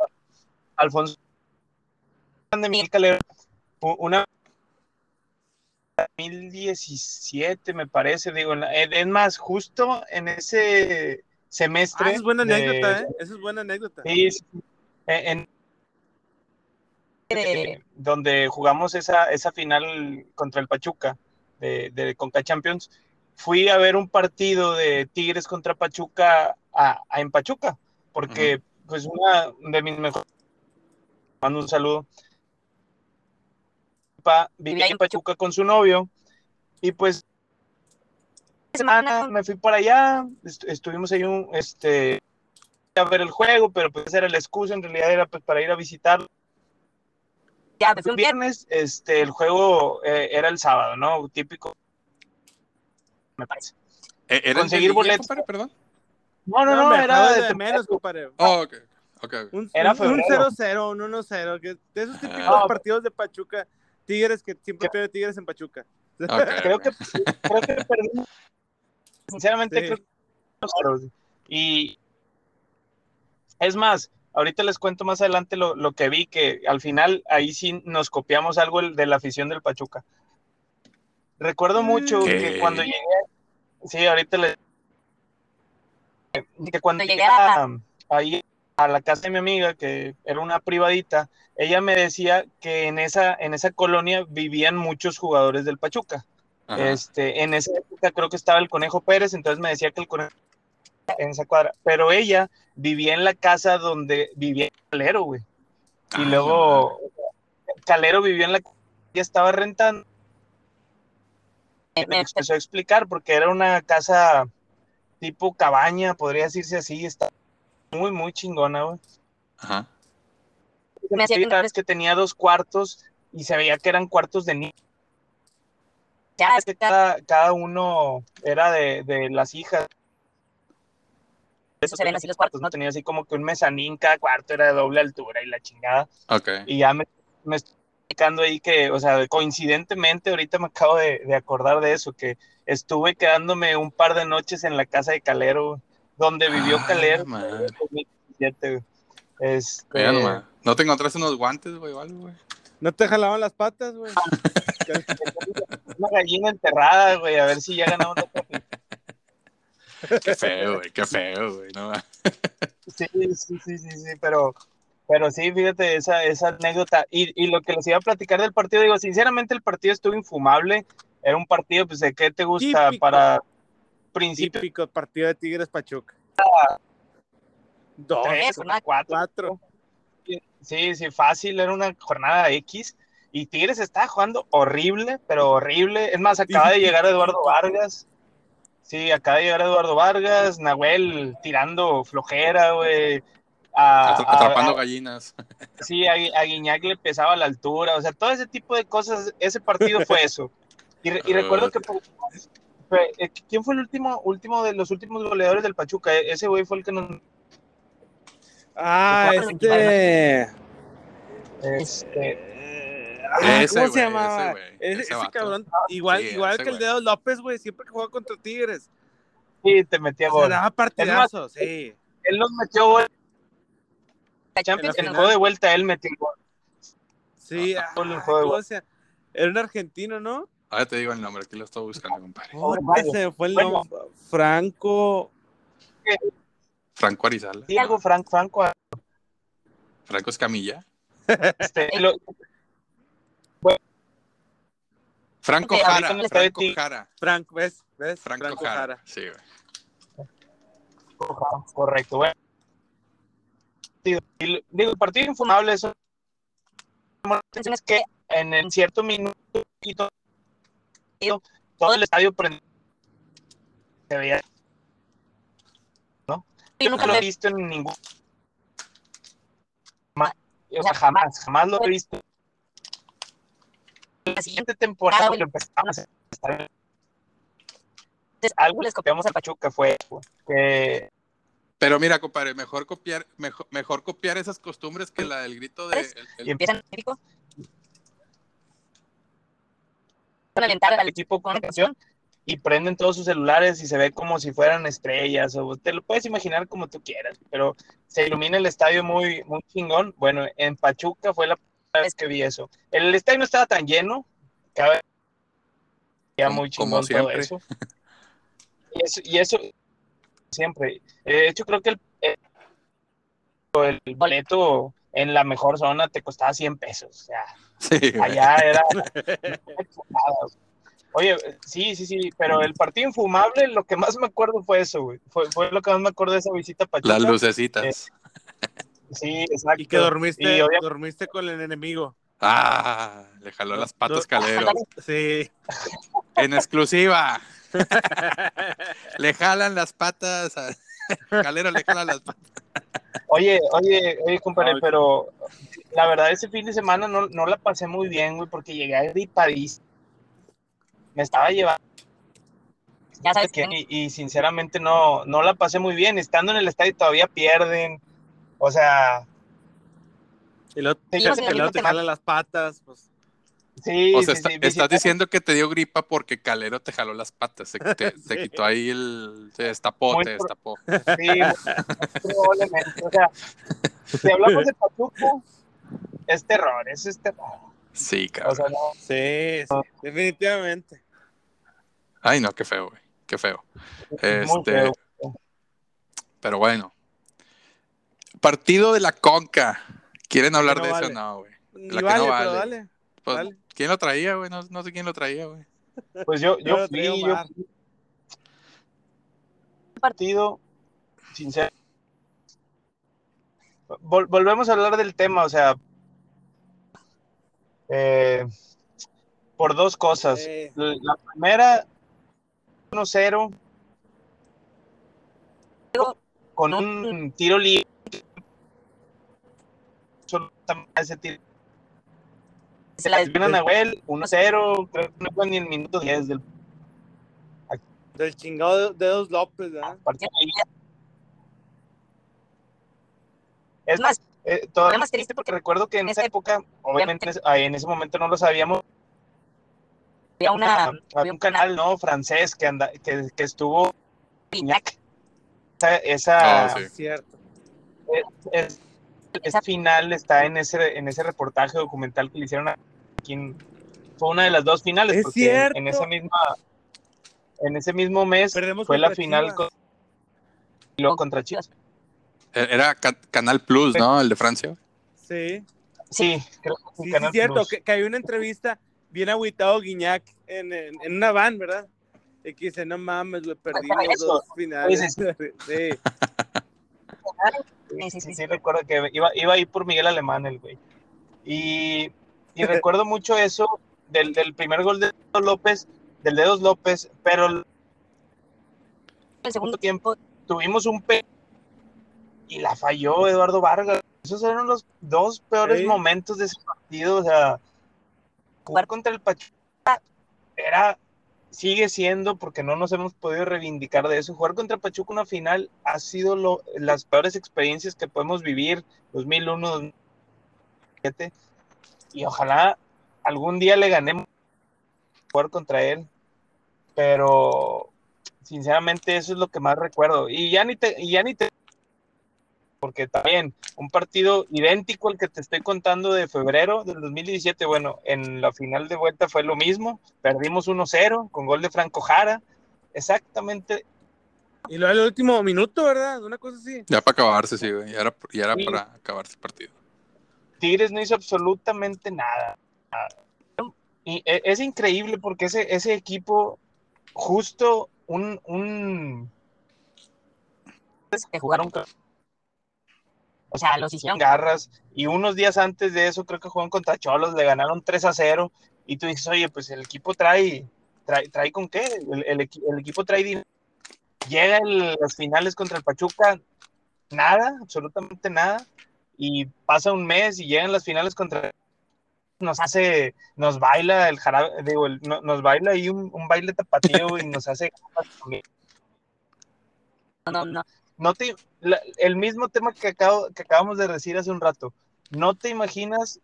Alfonso de Miguel Calero, una 2017 me parece, digo, es más, justo en ese Ah, semestre. esa es buena de- anécdota, ¿eh? Esa es buena anécdota. Sí. Eh, en- eh, donde jugamos esa, esa final contra el Pachuca de, de Conca Champions, fui a ver un partido de Tigres contra Pachuca a, a- en Pachuca, porque pues una de mis mejores, mando un saludo, pa, vivía en Pachuca con su novio y pues semana me fui para allá, est- estuvimos ahí un, este, a ver el juego, pero pues era la excusa, en realidad era pues para ir a visitar. Ya, pues El un viernes, este, el juego eh, era el sábado, ¿no? Típico, me parece. Eh, ¿Era Conseguir boletos. Perdón. No, no, no, hombre, era de de menos, compadre. Oh, ok, ok. ok. Un, Era un- un febrero. 0-0, un 1-0. que De esos típicos Ah. partidos de Pachuca, Tigres, que siempre pierde Tigres en Pachuca. Ok, creo que creo que perdimos. Sinceramente, Sí. creo que. Y es más, ahorita les cuento más adelante lo, lo que vi, que al final ahí sí nos copiamos algo el- de la afición del Pachuca. Recuerdo mucho ¿Qué? que cuando llegué, sí, ahorita les que cuando llegué a- ahí a la casa de mi amiga, que era una privadita, ella me decía que en esa, en esa colonia vivían muchos jugadores del Pachuca. Ajá. Este, en esa época creo que estaba el Conejo Pérez, entonces me decía que el Conejo en esa cuadra, pero ella vivía en la casa donde vivía Calero, güey. Y Ah, luego Calero vivió en la ya estaba rentando, me empezó a explicar porque era una casa tipo cabaña, podría decirse así, está muy muy chingona, güey. Ajá. Me es que tenía dos cuartos y se veía que eran cuartos de niños. Ya, es que cada, cada uno era de, de las hijas. Eso se ven así los cuartos, No tenía así como que un mezanín, cada cuarto era de doble altura y la chingada. Ok. Y ya me, me estoy explicando ahí que, o sea, coincidentemente, ahorita me acabo de, de acordar de eso, que estuve quedándome un par de noches en la casa de Calero, donde vivió Ah, Calero. en madre. 2017, güey. Este. ¿No te encontraste unos guantes, güey, o algo, güey? ¿No te jalaban las patas, güey? una gallina enterrada, güey, a ver si ya ganamos otra Qué feo, güey, qué feo, güey. No, Sí, sí, sí, sí, sí, pero, pero sí, fíjate esa, esa anécdota. Y, y lo que les iba a platicar del partido, digo, sinceramente el partido estuvo infumable. Era un partido, pues, ¿de qué te gusta Típico. para principio Típico partido de Tigres Pachuca. Dos, tres, ¿no? cuatro? cuatro. Sí, sí, fácil, era una jornada X. Y Tigres estaba jugando horrible, pero horrible. Es más, acaba de llegar Eduardo Vargas. Sí, acaba de llegar Eduardo Vargas, Nahuel tirando flojera, güey. Atrapando a- gallinas. Sí, a, a Guiñac le pesaba la altura, o sea, todo ese tipo de cosas, ese partido fue eso. Y, re- y recuerdo que fue- eh, ¿quién fue el último, último de los últimos goleadores del Pachuca? E- Ese güey fue el que nos Ah, este. este, Ah, Ese, ¿Cómo se llamaba? ese, güey, Ese, ese ese vato. cabrón, igual, Sí, igual ese que el dedo López, güey, siempre que juega contra Tigres. sí, te metía Se gol. daba partidazos, sí. Él nos metió gol. Champions, En el juego de vuelta él metió gol. Sí, Ah, ah, gol en juego. ¿cómo se- Era un argentino, ¿no? Ahora te digo el nombre, aquí lo estoy buscando, compadre. Oh, ese fue el Bueno. nombre. Franco. Franco Arizala. Diego Frank, Franco, Franco Escamilla. este, lo- Franco Jara. Franco. Jara. Franco, ¿ves? ¿Ves? Franco, Jara. Sí, güey. correcto, güey. Digo, el partido infumable, eso es que en el cierto minuto y todo, todo el estadio prendió. Se veía, Yo nunca lo he visto en ningún. O sea, jamás, jamás lo he visto. La siguiente. temporada que bueno. empezamos a hacer algo les copiamos a Pachuca fue que Pero mira, compadre, mejor copiar, mejor, mejor copiar esas costumbres que la del grito de. el- el- Y Empiezan a alentar al equipo con una canción y prenden todos sus celulares y se ve como si fueran estrellas o te lo puedes imaginar como tú quieras, pero se ilumina el estadio muy, muy chingón. Bueno, en Pachuca fue la vez que vi eso. El estadio no estaba tan lleno, cabe ya Como- muy chingón todo eso. Y eso, y eso siempre. Eh, De hecho, creo que el, el, el boleto en la mejor zona te costaba 100 pesos. O sea, Sí, allá era Oye, sí, sí, sí, pero el partido infumable, lo que más me acuerdo fue eso, güey. Fue, fue lo que más me acuerdo de esa visita a Pachuca. Las lucecitas. Sí, exacto. Y que dormiste, Y dormiste con el enemigo. Ah, le jaló las patas. Calero. Sí. En exclusiva. Le jalan las patas. a- Calero le jalan las patas. Oye, oye, oye, compadre, pero la verdad ese fin de semana no, no la pasé muy bien, güey, porque llegué gripadísimo. Me estaba llevando Ya sabes que y, y sinceramente no, no la pasé muy bien. Estando en el estadio todavía pierden. O sea, Y luego, Sí, sé luego que no te te jalan las patas. Pues. sí, O sea, sí, está- sí, estás diciendo que te dio gripa porque Calero te jaló las patas. Se, te, te Sí. quitó ahí el. Se destapó, Muy te pro- destapó. Sí, probablemente. O sea, si hablamos de Pachuca, es terror, es, es terror. Sí, O cabrón. sea, no, Sí, sí, definitivamente. Ay, no, qué feo, güey. Qué feo. es muy Este, feo. pero bueno. Partido de la Conca. ¿Quieren hablar no de eso vale. o no, güey? La que vale, no pero vale. dale. Pues, Dale. ¿Quién lo traía, güey? No, no sé quién lo traía, güey. Pues yo, Yo fui, traigo yo fui. partido, sincero. Vol- volvemos a hablar del tema, o sea, eh, por dos cosas. Eh. La la primera, 1-0, con un tiro libre. Ese tiro Se la Vino Nahuel, 1-0, creo que no fue ni el minuto 10 del Del chingado de Dedos López, ¿verdad? partido. despedida. Es más, eh, todavía más triste porque recuerdo que en esa época, obviamente en ese- ah, en ese momento no lo sabíamos, Había una. había un canal no francés que anda, que, que estuvo Piñac. esa, esa, Ah, sí. Es cierto. es- esa final está en ese en ese reportaje documental que le hicieron aquí en- fue una de las dos finales Es porque cierto. en esa misma en ese mismo mes Perdemos fue la final con- y luego contra Chivas. E- Era Ca- Canal Plus, ¿no? El de Francia. Sí. Sí, creo que Sí, sí, Canal es cierto, Plus. que, que hay una entrevista bien agüitado Guiñac en, en, en una van, ¿verdad? Y que dice, no mames, güey, perdimos dos finales. Sí. Sí, sí, Sí, sí. recuerdo que iba, iba a ir por Miguel Alemán el güey. Y, y recuerdo mucho eso del, del primer gol de López, del Dedos López, pero el segundo segundo tiempo tuvimos un pe y la falló Eduardo Vargas. Esos eran los dos peores Sí. momentos de ese partido. O sea, jugar contra el Pachuca era, sigue siendo, porque no nos hemos podido reivindicar de eso. Jugar contra Pachuca una final ha sido lo, las peores experiencias que podemos vivir, 2001, 2007. Y ojalá algún día le ganemos jugar contra él. Pero sinceramente eso es lo que más recuerdo. Y ya ni te, y ya ni te porque también un partido idéntico al que te estoy contando de febrero del 2017, bueno, en la final de vuelta fue lo mismo, perdimos 1-0 con gol de Franco Jara, exactamente, Y luego el último minuto, ¿verdad? Una cosa así. Ya para acabarse, sí, güey. Ya era, ya era Sí. para acabarse el partido. Tigres no hizo absolutamente nada. Y e- es increíble porque ese, ese equipo, justo un, un que jugaron. O sea, los hicieron. garras y unos días antes de eso creo que jugaron contra Cholos, le ganaron 3 a 0 y tú dices, oye, pues el equipo trae, trae, trae con qué, el, el equi- el equipo trae dinero. Llega en las finales contra el Pachuca, nada, absolutamente nada, y pasa un mes y llegan las finales contra nos hace, nos baila el jarabe, digo, el- no- nos baila ahí un, un baile tapatío y nos hace No, no. no te, la- el mismo tema que, acabo, que acabamos de decir hace un rato, no te imaginas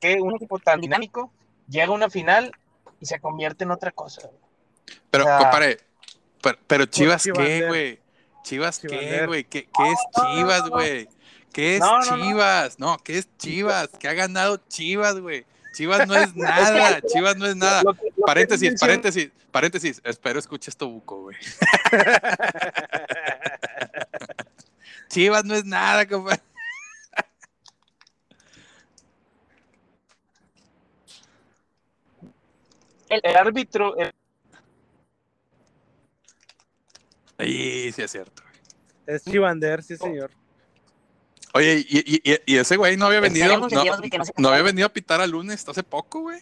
que un equipo tan dinámico llega a una final y se convierte en otra cosa. Pero, O sea, compadre, pero, pero Chivas, ¿qué, güey? Chivas, ¿qué, güey? ¿Qué, qué es Chivas, güey? ¿Qué es No, no, no. Chivas? No, ¿qué es Chivas? ¿Qué ha ganado Chivas, güey? Chivas no es nada, Chivas no es nada. Paréntesis, paréntesis, paréntesis. Espero escuches esto, Buco, güey. Chivas no es nada, compadre. El árbitro, el- Sí, sí es cierto. Es Chivander, sí, señor. Oye, y, y- y- y ese güey no había venido, no, había venido a pitar al lunes hasta hace poco, güey.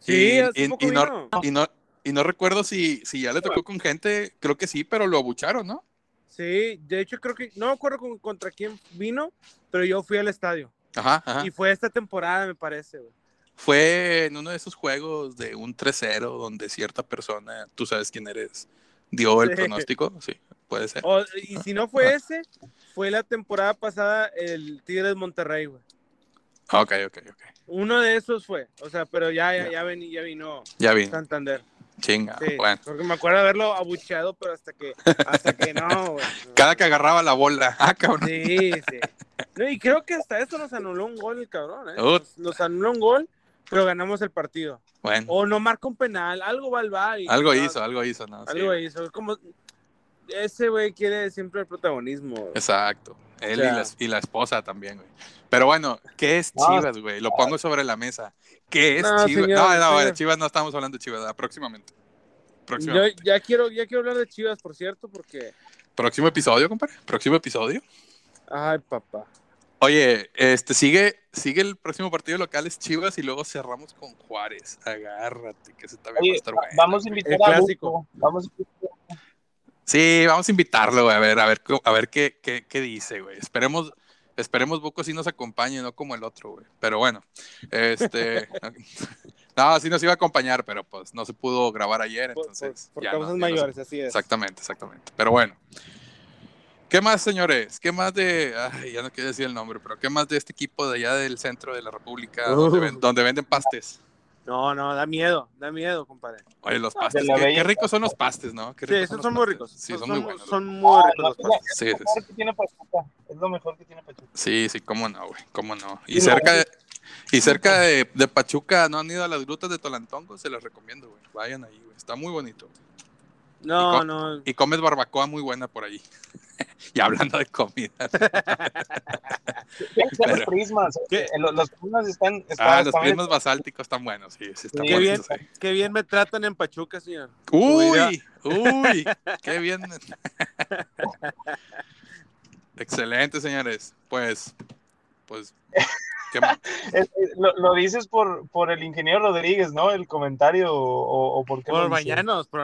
Sí, Y- y- y no-. Y no, y no recuerdo si, si ya le tocó con gente, creo que sí, pero lo abucharon, ¿no? Sí, de hecho creo que, no me acuerdo con- contra quién vino, pero yo fui al estadio. Ajá, ajá. Y fue esta temporada, me parece, güey. Fue en uno de esos juegos de un 3-0 donde cierta persona, tú sabes quién eres, dio el Sí. pronóstico, sí, puede ser. O- y si no fue ese, fue la temporada pasada el Tigres Monterrey, güey. Ok, ok, ok. Uno de esos fue, o sea, pero ya, ya, Ya. vení- ya vino Ya vi, Santander. chinga, Sí, bueno. porque me acuerdo haberlo abucheado, pero hasta que, hasta que no, güey. Cada que agarraba la bola, ah, cabrón. Sí, sí. No, y creo que hasta eso nos anuló un gol el cabrón, ¿eh? Nos, nos anuló un gol, pero ganamos el partido. Bueno, O no marca un penal, algo va al VAR y- algo no, hizo, algo hizo, ¿no? Sí, Algo hizo. Es como. Ese güey quiere siempre el protagonismo. Exacto. Él O sea. y, la, y la esposa también, güey. Pero bueno, ¿qué es. Chivas, güey? Lo pongo sobre la mesa. ¿Qué es No, Chivas? señor, no, no, Chivas no estamos hablando de Chivas, próximamente. Yo Próximamente. ya quiero, ya quiero hablar de Chivas, por cierto, porque. Próximo episodio, compadre. Próximo episodio. Ay, papá. Oye, este sigue, sigue el próximo partido local es Chivas y luego cerramos con Juárez. Agárrate, que se también va a oye, estar bueno. vamos a invitar El a vamos a invitar- Sí, vamos a invitarlo, güey, a ver, a ver, a ver qué, qué, qué dice, güey. Esperemos, Esperemos Buco sí nos acompañe, no como el otro, güey. Pero bueno, este. no, sí nos iba a acompañar, pero pues no se pudo grabar ayer, entonces. por- por ya no- causas ya no se- mayores, así es. Exactamente, exactamente. Pero bueno. ¿Qué más, señores? ¿Qué más de. Ay, ya no quiero decir el nombre, pero ¿qué más de este equipo de allá del centro de la República donde, Uh. ven- donde venden pastes? No, no, da miedo, da miedo, compadre. Oye, los pastes. Qué, ricos son los pastes, ¿no? Qué Sí, esos son muy ricos. Sí, son, son muy buenos. Son muy Ah, ricos los es lo- pastes. Sí, es sí, lo mejor que tiene Pachuca. Es lo mejor que tiene Pachuca. Sí, sí, cómo no, güey, cómo no. Y Sí, cerca no. de, y cerca de, de Pachuca, ¿no han ido a las grutas de Tolantongo? Se las recomiendo, güey. Vayan ahí, güey. Está muy bonito. No, Y no. Y comes barbacoa muy buena por ahí. y hablando de comida. Los prismas. ¿Qué? eh, Los, los prismas están. Ah, están- los primos basálticos están buenos, sí, sí, están Sí, Qué buenos. bien, sí. qué bien me tratan en Pachuca, señor. Uy, uy, qué bien. Excelente, señores. Pues, pues, ¿qué más? Eh, lo, lo dices por, por el ingeniero Rodríguez, ¿no? El comentario o, o por qué. Por lo dices? Bañanos, por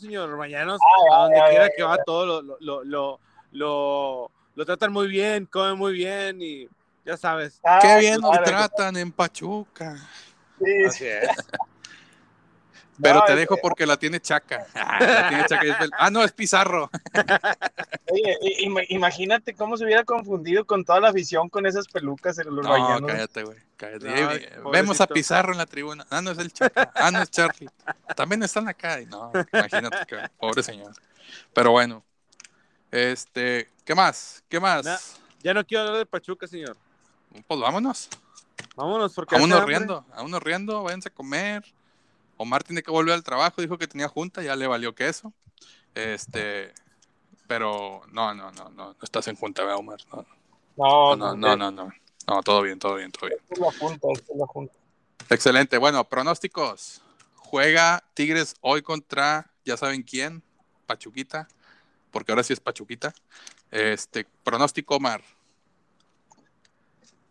señor. Bañanos, Ah, a donde quiera que va, todo lo, lo, lo, lo, lo, lo tratan muy bien, comen muy bien y ya sabes. Ah, Qué bien claro, tratan en Pachuca. sí, sí. Así es. Pero No, te dejo porque la tiene Chaca. Ah, la tiene Chaca y es del- ah, no, es Pizarro. Oye, imagínate cómo se hubiera confundido con toda la afición con esas pelucas en los No, bañanos. cállate, güey. cállate. No, pobrecito. Vemos a Pizarro en la tribuna. Ah, no es el Chaca. Ah, no es Charlie. También están acá. Y No, imagínate, que, pobre señor. Pero bueno. Este, ¿qué más? ¿Qué más? Ya no quiero hablar de Pachuca, señor. Pues vámonos. Vámonos, porque hambre. riendo. Vámonos riendo. Váyanse a comer. Omar tiene que volver al trabajo. Dijo que tenía junta. Ya le valió queso. Este, pero no, no, no, no. No estás en junta, ¿verdad, Omar? No, No, no, no, no, no. No, todo bien, todo bien, todo bien. Es la junta, es la junta. Excelente. Bueno, pronósticos. Juega Tigres hoy contra, ya saben quién, Pachuquita, porque ahora sí es Pachuquita. Este, pronóstico, Omar.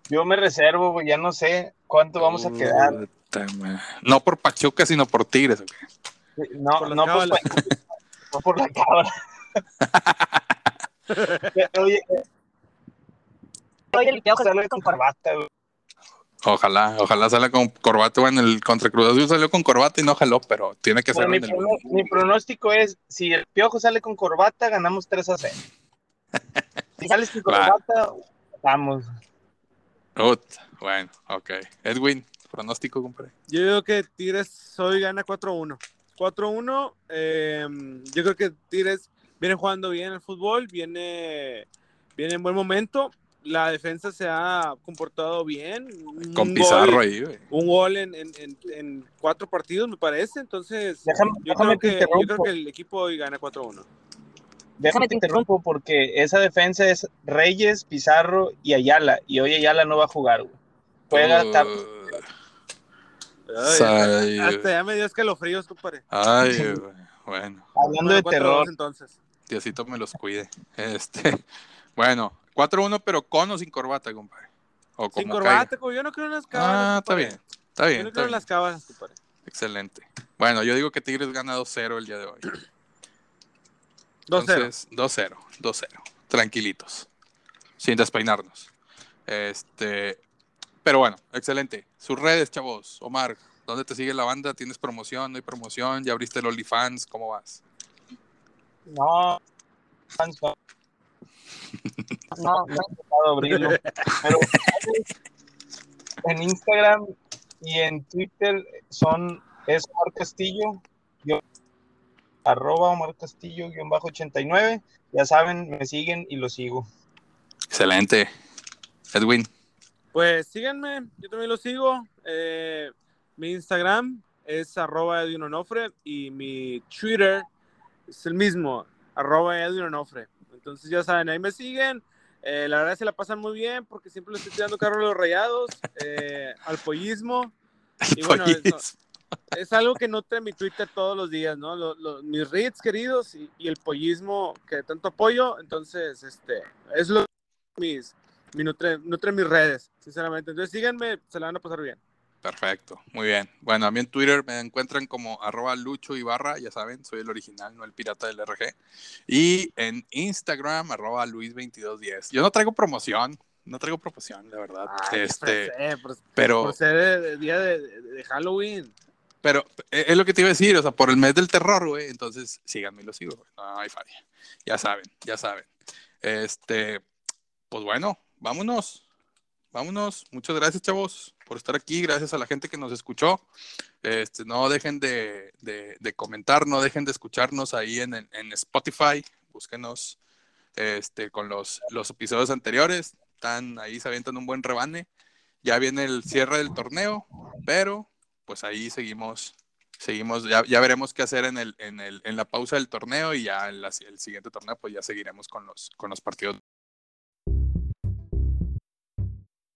Yo me reservo, ya no sé cuánto vamos a quedar. No por Pachuca, sino por Tigres. No, Por no, cábalas. no por la cábala. Oye, Oye, el piojo sale con corbata, güey. Ojalá, ojalá salga con corbata. Bueno, el contra Cruz Azul salió con corbata y no jaló, pero tiene que ser Bueno, mi, el pronóstico es, si el piojo sale con corbata, ganamos 3 a 0. Si sales sin corbata, vamos. Ut, Bueno, ok. Edwin, pronóstico, compadre. Yo digo que Tigres hoy gana 4-1. 4-1. eh, yo creo que Tigres viene jugando bien el fútbol, viene, viene en buen momento. La defensa se ha comportado bien. Un Con gol- Pizarro ahí, güey. Un gol en, en- en- en cuatro partidos, me parece. Entonces, Déjame- yo, déjame creo que, yo creo que el equipo hoy gana 4-1. Déjame te interrumpo porque esa defensa es Reyes, Pizarro y Ayala. Y hoy Ayala no va a jugar, güey. Juega Uh, Ay, hasta, ya me dio escalofríos, compadre. Ay, güey. Bueno. hablando de 4-2 terror. entonces. Diosito me los cuide. Este, bueno, 4-1, pero con o sin corbata, compadre. O Sin como corbata, como yo no creo en las cábalas. Ah, está compadre. bien. Está Yo bien. no está creo en las cábalas, compadre. Excelente. Bueno, yo digo que Tigres gana 2-0 el día de hoy. 2-0. Entonces, 2-0, 2-0. Tranquilitos. Sin despeinarnos. Este, pero bueno, excelente. Sus redes, chavos. Omar, ¿dónde te sigue la banda? ¿Tienes promoción? ¿No hay promoción? ¿Ya abriste el OnlyFans? ¿Cómo vas? No, no, no, no he intentado abrirlo. Pero en Instagram y en Twitter son es Omar Castillo, guión- arroba Omar Castillo, guion bajo 89. Ya saben, me siguen y lo sigo. Excelente. Edwin. Pues síganme, yo también lo sigo. Eh, mi Instagram es arroba Edwin Onofre y mi Twitter es el mismo, arroba Edwin Onofre. Entonces ya saben, ahí me siguen. Eh, la verdad se la pasan muy bien porque siempre le estoy tirando carro a los rayados, eh, al pollismo. Y bueno, es algo que noto en mi Twitter todos los días, ¿no? Lo- lo- mis reads queridos y, y el pollismo que tanto apoyo. Entonces, este, es lo mis, mi nutre, nutre mis redes, sinceramente. Entonces síganme, se la van a pasar bien. Perfecto, muy bien. Bueno, a mí en Twitter me encuentran como arroba Lucho Ibarra, ya saben, soy el original, no el pirata del RG. Y en Instagram, arroba Luis2210. Yo no traigo promoción, no traigo proporción, la verdad. Ay, este, pues, eh, por, pero, por ser el día de Halloween. Pero eh, es lo que te iba a decir, o sea, por el mes del terror, güey, entonces síganme y lo sigo, güey. No hay falla. Ya saben, ya saben. Este, pues bueno, vámonos. Vámonos. Muchas gracias, chavos, por estar aquí. Gracias a la gente que nos escuchó. Este, no dejen de, de- comentar, no dejen de escucharnos ahí en, en- en Spotify. Búsquenos este, con los, los episodios anteriores. Están ahí, se avientan un buen rebane. Ya viene el cierre del torneo, pero pues ahí seguimos. Seguimos, ya, ya veremos qué hacer en, el, en, el, en la pausa del torneo y ya en la- el siguiente torneo, pues ya seguiremos con los, con los partidos